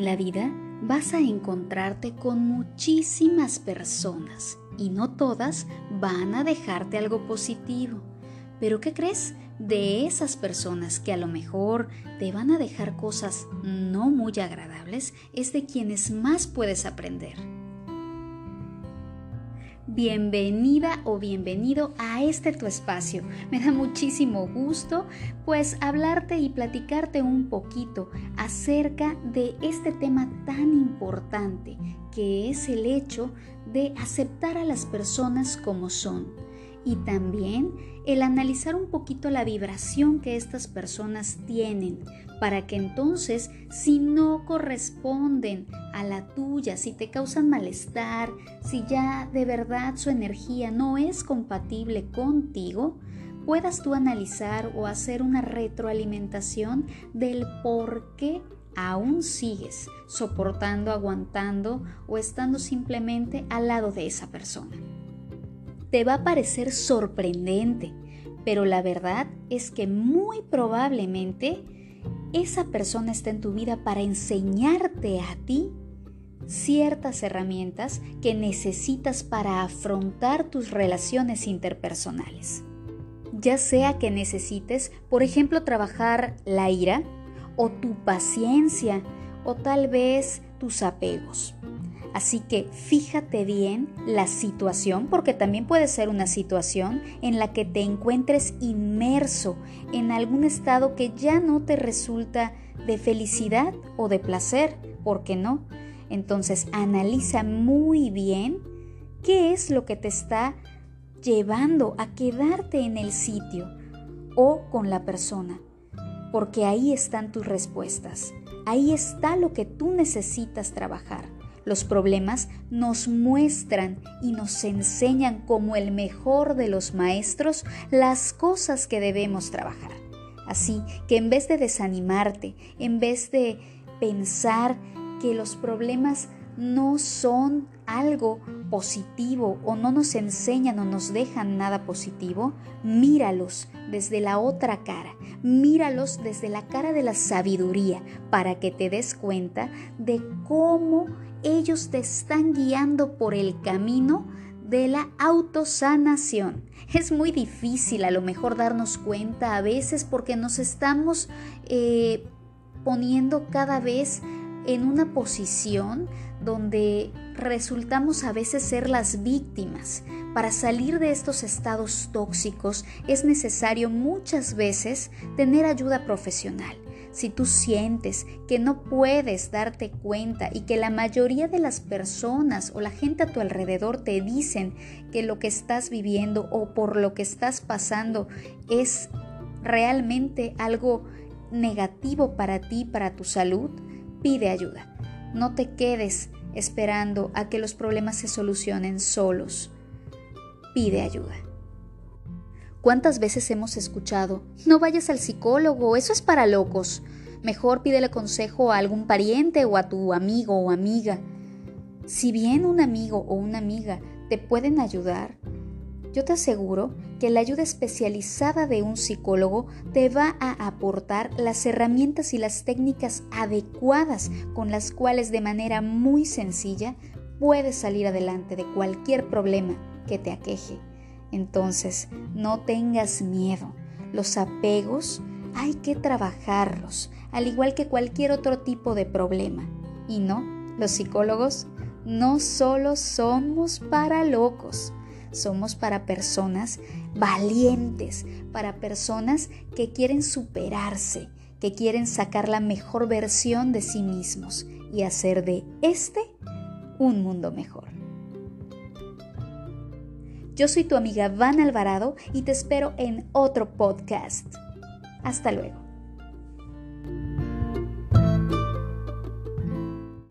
En la vida vas a encontrarte con muchísimas personas y no todas van a dejarte algo positivo. Pero ¿qué crees? De esas personas que a lo mejor te van a dejar cosas no muy agradables es de quienes más puedes aprender. Bienvenida o bienvenido a este tu espacio. Me da muchísimo gusto pues hablarte y platicarte un poquito acerca de este tema tan importante que es el hecho de aceptar a las personas como son y también el analizar un poquito la vibración que estas personas tienen para que entonces si no corresponden a la tuya, si te causan malestar, si ya de verdad su energía no es compatible contigo, puedas tú analizar o hacer una retroalimentación del por qué aún sigues soportando, aguantando o estando simplemente al lado de esa persona. Te va a parecer sorprendente, pero la verdad es que muy probablemente esa persona está en tu vida para enseñarte a ti ciertas herramientas que necesitas para afrontar tus relaciones interpersonales. Ya sea que necesites, por ejemplo, trabajar la ira o tu paciencia o tal vez tus apegos. Así que fíjate bien la situación, porque también puede ser una situación en la que te encuentres inmerso en algún estado que ya no te resulta de felicidad o de placer, ¿por qué no? Entonces analiza muy bien qué es lo que te está llevando a quedarte en el sitio o con la persona, porque ahí están tus respuestas, ahí está lo que tú necesitas trabajar. Los problemas nos muestran y nos enseñan como el mejor de los maestros las cosas que debemos trabajar. Así que en vez de desanimarte, en vez de pensar que los problemas no son algo positivo o no nos enseñan o nos dejan nada positivo, míralos desde la otra cara, míralos desde la cara de la sabiduría para que te des cuenta de cómo ellos te están guiando por el camino de la autosanación. Es muy difícil a lo mejor darnos cuenta a veces porque nos estamos eh, poniendo cada vez en una posición donde resultamos a veces ser las víctimas. Para salir de estos estados tóxicos es necesario muchas veces tener ayuda profesional. Si tú sientes que no puedes darte cuenta y que la mayoría de las personas o la gente a tu alrededor te dicen que lo que estás viviendo o por lo que estás pasando es realmente algo negativo para ti, para tu salud, pide ayuda. No te quedes esperando a que los problemas se solucionen solos. Pide ayuda. ¿Cuántas veces hemos escuchado, no vayas al psicólogo, eso es para locos? Mejor pídele consejo a algún pariente o a tu amigo o amiga. Si bien un amigo o una amiga te pueden ayudar, yo te aseguro que la ayuda especializada de un psicólogo te va a aportar las herramientas y las técnicas adecuadas con las cuales de manera muy sencilla puedes salir adelante de cualquier problema que te aqueje. Entonces, no tengas miedo. Los apegos hay que trabajarlos, al igual que cualquier otro tipo de problema. Y no, los psicólogos no solo somos para locos somos para personas valientes, para personas que quieren superarse, que quieren sacar la mejor versión de sí mismos y hacer de este un mundo mejor. Yo soy tu amiga Van Alvarado y te espero en otro podcast. Hasta luego.